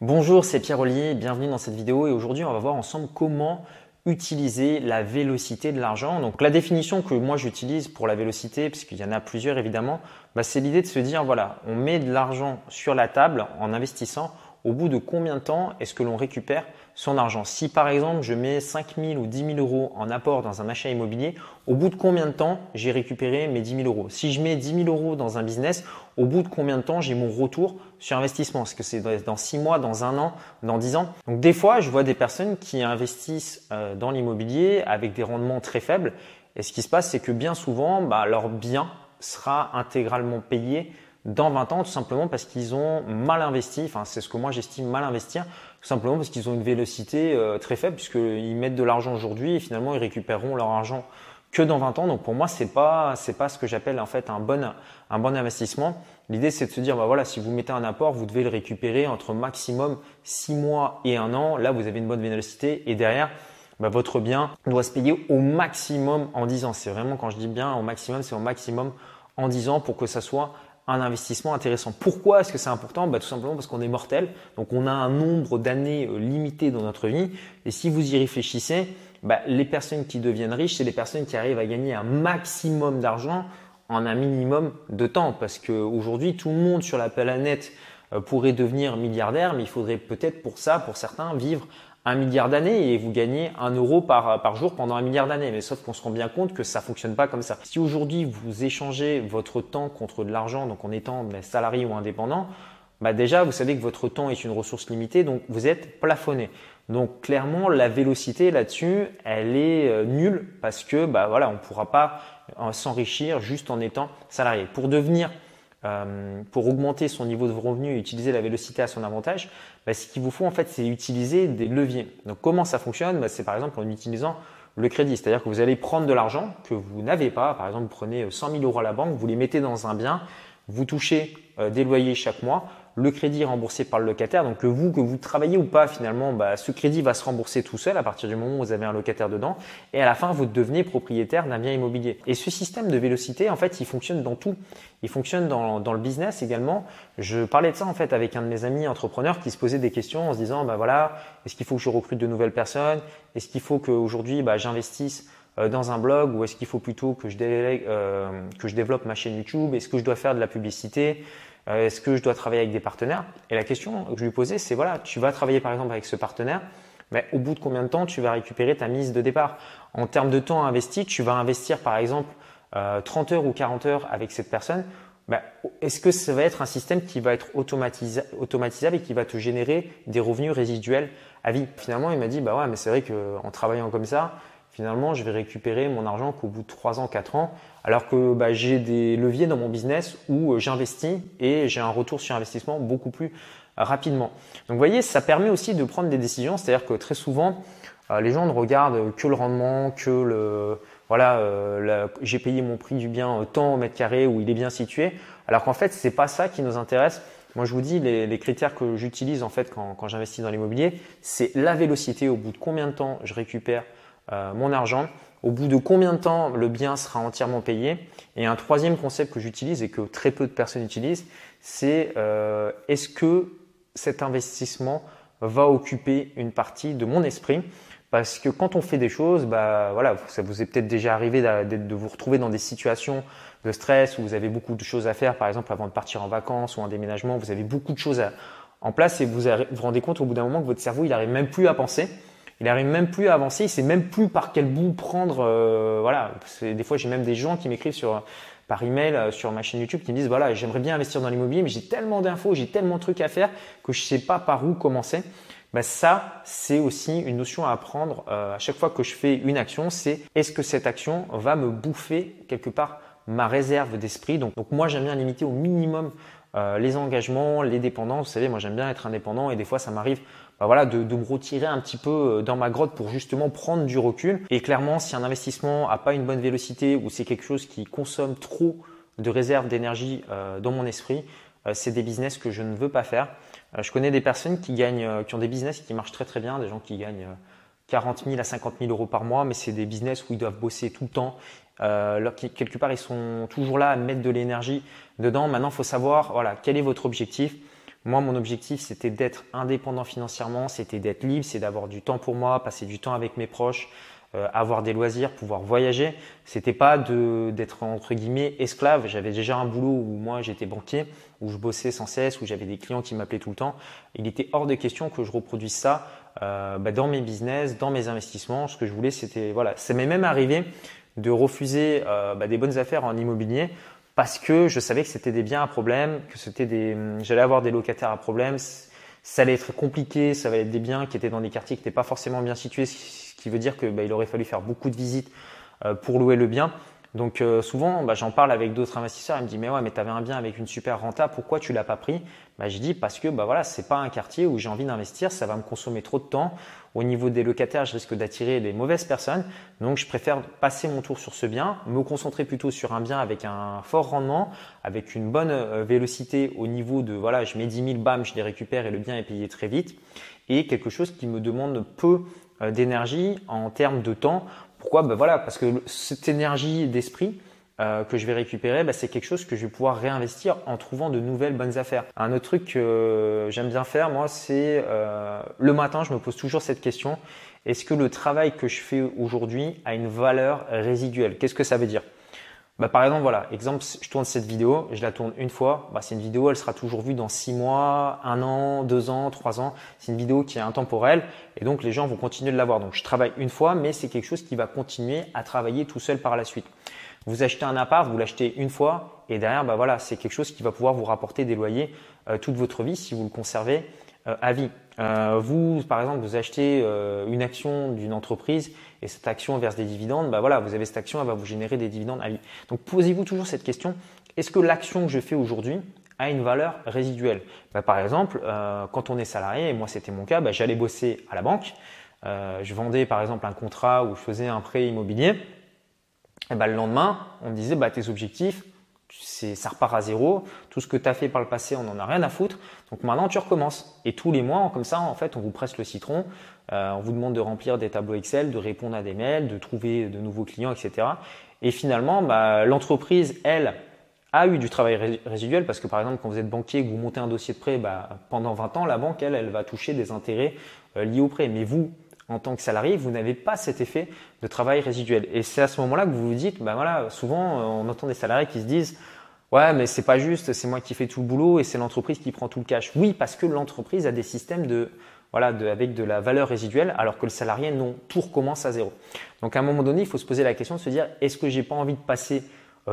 Bonjour, c'est Pierre Ollier, bienvenue dans cette vidéo et aujourd'hui on va voir ensemble comment utiliser la vélocité de l'argent. Donc la définition que moi j'utilise pour la vélocité, puisqu'il y en a plusieurs évidemment, bah, c'est l'idée de se dire voilà, on met de l'argent sur la table en investissant, au bout de combien de temps est-ce que l'on récupère son argent? Si par exemple je mets 5 000 ou 10 000 euros en apport dans un achat immobilier, au bout de combien de temps j'ai récupéré mes 10 000 euros? Si je mets 10 000 euros dans un business, au bout de combien de temps j'ai mon retour sur investissement Est-ce que c'est dans 6 mois, dans un an, dans 10 ans Donc des fois, je vois des personnes qui investissent euh, dans l'immobilier avec des rendements très faibles. Et ce qui se passe, c'est que bien souvent, bah, leur bien sera intégralement payé dans 20 ans, tout simplement parce qu'ils ont mal investi, enfin c'est ce que moi j'estime mal investir, tout simplement parce qu'ils ont une vélocité euh, très faible, puisqu'ils mettent de l'argent aujourd'hui et finalement ils récupéreront leur argent que dans 20 ans. Donc pour moi, c'est pas c'est pas ce que j'appelle en fait un bon un bon investissement. L'idée c'est de se dire bah voilà, si vous mettez un apport, vous devez le récupérer entre maximum 6 mois et un an. Là, vous avez une bonne vélocité et derrière bah, votre bien doit se payer au maximum en 10 ans. C'est vraiment quand je dis bien au maximum, c'est au maximum en 10 ans pour que ça soit un investissement intéressant. Pourquoi est-ce que c'est important? Bah, Tout simplement parce qu'on est mortel, donc on a un nombre d'années euh, limité dans notre vie. Et si vous y réfléchissez, bah, les personnes qui deviennent riches, c'est les personnes qui arrivent à gagner un maximum d'argent en un minimum de temps. Parce qu'aujourd'hui, tout le monde sur la planète euh, pourrait devenir milliardaire, mais il faudrait peut-être pour ça, pour certains, vivre un milliard d'années et vous gagnez un euro par, jour pendant un milliard d'années. Mais sauf qu'on se rend bien compte que ça fonctionne pas comme ça. Si aujourd'hui vous échangez votre temps contre de l'argent, donc en étant salarié ou indépendant, bah déjà vous savez que votre temps est une ressource limitée, donc vous êtes plafonné. Donc clairement la vélocité là-dessus, elle est euh, nulle parce que bah voilà, on ne pourra pas euh, s'enrichir juste en étant salarié. Pour devenir euh, pour augmenter son niveau de revenu et utiliser la vélocité à son avantage, bah, ce qu'il vous faut en fait, c'est utiliser des leviers. Donc comment ça fonctionne? Bah, C'est par exemple en utilisant le crédit, c'est-à-dire que vous allez prendre de l'argent que vous n'avez pas. Par exemple, vous prenez 100 000 euros à la banque, vous les mettez dans un bien, vous touchez euh, des loyers chaque mois le crédit est remboursé par le locataire. Donc que vous, que vous travaillez ou pas, finalement, bah, ce crédit va se rembourser tout seul à partir du moment où vous avez un locataire dedans. Et à la fin, vous devenez propriétaire d'un bien immobilier. Et ce système de vélocité, en fait, il fonctionne dans tout. Il fonctionne dans, dans le business également. Je parlais de ça en fait avec un de mes amis entrepreneurs qui se posait des questions en se disant, bah voilà, est-ce qu'il faut que je recrute de nouvelles personnes? Est-ce qu'il faut qu'aujourd'hui, bah, j'investisse dans un blog ou est-ce qu'il faut plutôt que je, euh, que je développe ma chaîne YouTube? Est-ce que je dois faire de la publicité? Euh, est-ce que je dois travailler avec des partenaires? Et la question que je lui posais, c'est voilà, tu vas travailler par exemple avec ce partenaire, mais au bout de combien de temps tu vas récupérer ta mise de départ? En termes de temps investi, tu vas investir par exemple 30 euh, heures ou 40 heures avec cette personne. Ben, est-ce que ça va être un système qui va être automatisable et qui va te générer des revenus résiduels à vie? Finalement, il m'a dit, bah ouais, mais c'est vrai qu'en travaillant comme ça, finalement, je vais récupérer mon argent qu'au bout de 3 ans, 4 ans, alors que bah, j'ai des leviers dans mon business où euh, j'investis et j'ai un retour sur investissement beaucoup plus rapidement. Donc vous voyez, ça permet aussi de prendre des décisions, c'est-à-dire que très souvent, euh, les gens ne regardent que le rendement, que le voilà, euh, j'ai payé mon prix du bien tant au mètre carré où il est bien situé, alors qu'en fait, c'est pas ça qui nous intéresse. Moi, je vous dis, les, critères que j'utilise en fait quand, quand j'investis dans l'immobilier, c'est la vélocité, au bout de combien de temps je récupère euh, mon argent, au bout de combien de temps le bien sera entièrement payé? Et un troisième concept que j'utilise et que très peu de personnes utilisent, c'est euh, est-ce que cet investissement va occuper une partie de mon esprit? Parce que quand on fait des choses, bah voilà, ça vous est peut-être déjà arrivé de, vous retrouver dans des situations de stress où vous avez beaucoup de choses à faire, par exemple avant de partir en vacances ou en déménagement, vous avez beaucoup de choses en place et vous vous rendez compte au bout d'un moment que votre cerveau il n'arrive même plus à penser il n'arrive même plus à avancer, il sait même plus par quel bout prendre. Euh, voilà, des fois j'ai même des gens qui m'écrivent sur par email euh, sur ma chaîne YouTube qui me disent voilà j'aimerais bien investir dans l'immobilier mais j'ai tellement d'infos, j'ai tellement de trucs à faire que je sais pas par où commencer. Ben ça, c'est aussi une notion à apprendre euh, à chaque fois que je fais une action, c'est est-ce que cette action va me bouffer quelque part ma réserve d'esprit? Donc moi j'aime bien limiter au minimum euh, les engagements, les dépendances. Vous savez, moi j'aime bien être indépendant et des fois ça m'arrive bah voilà, de, me retirer un petit peu euh, dans ma grotte pour justement prendre du recul. Et clairement, si un investissement n'a pas une bonne vélocité ou c'est quelque chose qui consomme trop de réserves d'énergie euh, dans mon esprit, c'est des business que je ne veux pas faire. je connais des personnes qui gagnent, qui ont des business qui marchent très très bien, des gens qui gagnent 40 000 à 50 000 euros par mois, mais c'est des business où ils doivent bosser tout le temps. Euh, quelque part, ils sont toujours là à mettre de l'énergie dedans. Maintenant, il faut savoir, voilà, quel est votre objectif Moi, mon objectif, c'était d'être indépendant financièrement, c'était d'être libre, c'est d'avoir du temps pour moi, passer du temps avec mes proches, avoir des loisirs, pouvoir voyager. C'était pas d'être entre guillemets esclave. J'avais déjà un boulot où moi j'étais banquier, où je bossais sans cesse, où j'avais des clients qui m'appelaient tout le temps. Il était hors de question que je reproduise ça euh, bah, dans mes business, dans mes investissements. Ce que je voulais, c'était voilà. Ça m'est même arrivé de refuser euh, bah, des bonnes affaires en immobilier parce que je savais que c'était des biens à problème, que c'était des, j'allais avoir des locataires à problème. Ça allait être compliqué, ça allait être des biens qui étaient dans des quartiers qui n'étaient pas forcément bien situés, ce qui veut dire qu'il bah, aurait fallu faire beaucoup de visites euh, pour louer le bien. Donc euh, souvent, bah, j'en parle avec d'autres investisseurs. Ils me disent mais ouais, mais avais un bien avec une super renta, pourquoi tu l'as pas pris? Bah, Je dis parce que bah voilà, c'est pas un quartier où j'ai envie d'investir, ça va me consommer trop de temps. Au niveau des locataires, je risque d'attirer des mauvaises personnes. Donc je préfère passer mon tour sur ce bien, me concentrer plutôt sur un bien avec un fort rendement, avec une bonne euh, vélocité au niveau de voilà, je mets 10 000 bam, je les récupère et le bien est payé très vite. Et quelque chose qui me demande peu euh, d'énergie en termes de temps pourquoi ben voilà, Parce que cette énergie d'esprit euh, que je vais récupérer, ben c'est quelque chose que je vais pouvoir réinvestir en trouvant de nouvelles bonnes affaires. Un autre truc que j'aime bien faire, moi, c'est euh, le matin, je me pose toujours cette question. Est-ce que le travail que je fais aujourd'hui a une valeur résiduelle? Qu'est-ce que ça veut dire? Bah, par exemple, voilà, exemple, je tourne cette vidéo, je la tourne une fois, bah, c'est une vidéo, elle sera toujours vue dans six mois, un an, deux ans, trois ans. C'est une vidéo qui est intemporelle et donc les gens vont continuer de la voir. Donc je travaille une fois, mais c'est quelque chose qui va continuer à travailler tout seul par la suite. Vous achetez un appart, vous l'achetez une fois et derrière, bah voilà, c'est quelque chose qui va pouvoir vous rapporter des loyers euh, toute votre vie si vous le conservez euh, à vie. Euh, vous, par exemple, vous achetez euh, une action d'une entreprise et cette action verse des dividendes, bah voilà, vous avez cette action, elle va vous générer des dividendes à vie. Donc posez-vous toujours cette question est-ce que l'action que je fais aujourd'hui a une valeur résiduelle? Bah, Par exemple, quand on est salarié, et moi c'était mon cas, bah, j'allais bosser à la banque, je vendais par exemple un contrat ou je faisais un prêt immobilier. Et bah, le lendemain, on me disait bah, tes objectifs, ça repart à zéro. Tout ce que tu as fait par le passé, on n'en a rien à foutre. Donc maintenant, tu recommences. Et tous les mois, comme ça, en fait, on vous presse le citron. Euh, on vous demande de remplir des tableaux Excel, de répondre à des mails, de trouver de nouveaux clients, etc. Et finalement, bah, l'entreprise, elle, a eu du travail résiduel parce que par exemple, quand vous êtes banquier que vous montez un dossier de prêt, bah, pendant 20 ans, la banque, elle, elle va toucher des intérêts euh, liés au prêt. Mais vous, en tant que salarié, vous n'avez pas cet effet de travail résiduel. Et c'est à ce moment-là que vous vous dites, ben voilà, souvent euh, on entend des salariés qui se disent, ouais, mais c'est pas juste, c'est moi qui fais tout le boulot et c'est l'entreprise qui prend tout le cash. Oui, parce que l'entreprise a des systèmes de, voilà, avec de la valeur résiduelle, alors que le salarié, non, tout recommence à zéro. Donc à un moment donné, il faut se poser la question de se dire, est-ce que j'ai pas envie de passer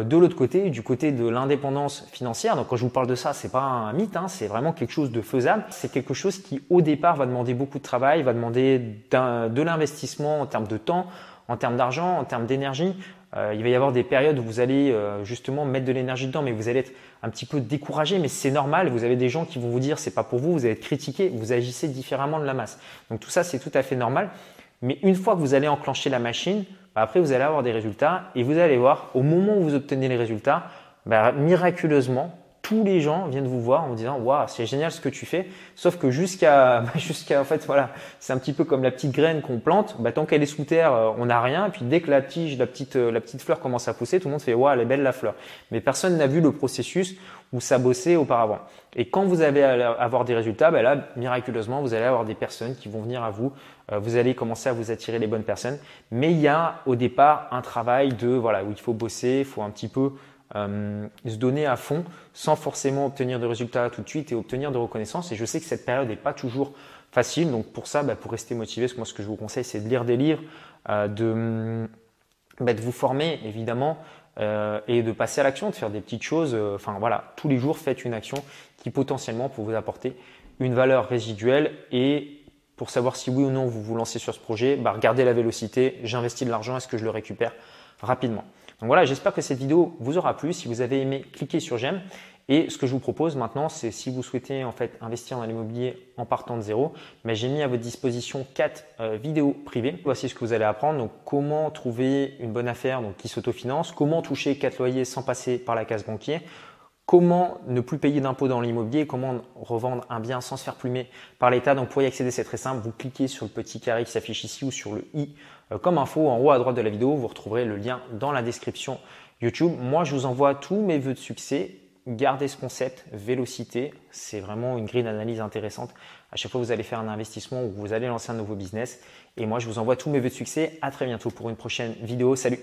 de l'autre côté, du côté de l'indépendance financière, donc quand je vous parle de ça, c'est pas un mythe, hein, c'est vraiment quelque chose de faisable. C'est quelque chose qui, au départ, va demander beaucoup de travail, va demander de l'investissement en termes de temps, en termes d'argent, en termes d'énergie. Euh, il va y avoir des périodes où vous allez euh, justement mettre de l'énergie dedans, mais vous allez être un petit peu découragé, mais c'est normal. Vous avez des gens qui vont vous dire c'est pas pour vous, vous allez être critiqué, vous agissez différemment de la masse. Donc tout ça, c'est tout à fait normal. Mais une fois que vous allez enclencher la machine, après vous allez avoir des résultats et vous allez voir au moment où vous obtenez les résultats, bah, miraculeusement, tous les gens viennent vous voir en vous disant waouh c'est génial ce que tu fais. Sauf que jusqu'à jusqu'à en fait voilà c'est un petit peu comme la petite graine qu'on plante. Bah, tant qu'elle est sous terre euh, on n'a rien. Puis dès que la tige la petite euh, la petite fleur commence à pousser tout le monde fait waouh elle est belle la fleur. Mais personne n'a vu le processus où ça bossait auparavant. Et quand vous allez avoir des résultats bah là miraculeusement vous allez avoir des personnes qui vont venir à vous. Euh, vous allez commencer à vous attirer les bonnes personnes. Mais il y a au départ un travail de voilà où il faut bosser il faut un petit peu euh, se donner à fond sans forcément obtenir de résultats tout de suite et obtenir de reconnaissance. Et je sais que cette période n'est pas toujours facile. Donc pour ça, bah, pour rester motivé, moi ce que je vous conseille, c'est de lire des livres, euh, de, bah, de, vous former évidemment euh, et de passer à l'action, de faire des petites choses. Enfin voilà, tous les jours, faites une action qui potentiellement peut vous apporter une valeur résiduelle et pour savoir si oui ou non vous vous lancez sur ce projet, bah, regardez la vélocité, j'investis de l'argent, est-ce que je le récupère rapidement? Donc voilà, j'espère que cette vidéo vous aura plu. Si vous avez aimé, cliquez sur j'aime. Et ce que je vous propose maintenant, c'est si vous souhaitez en fait investir dans l'immobilier en partant de zéro, mais j'ai mis à votre disposition quatre euh, vidéos privées. Voici ce que vous allez apprendre. Donc comment trouver une bonne affaire donc, qui s'autofinance, comment toucher quatre loyers sans passer par la case banquier, comment ne plus payer d'impôts dans l'immobilier, comment revendre un bien sans se faire plumer par l'État. Donc pour y accéder, c'est très simple. Vous cliquez sur le petit carré qui s'affiche ici ou sur le i euh, comme info en haut à droite de la vidéo. Vous retrouverez le lien dans la description YouTube. Moi, je vous envoie tous mes vœux de succès gardez ce concept, vélocité. C'est vraiment une grille d'analyse intéressante. À chaque fois que vous allez faire un investissement ou vous allez lancer un nouveau business. Et moi, je vous envoie tous mes vœux de succès. À très bientôt pour une prochaine vidéo. Salut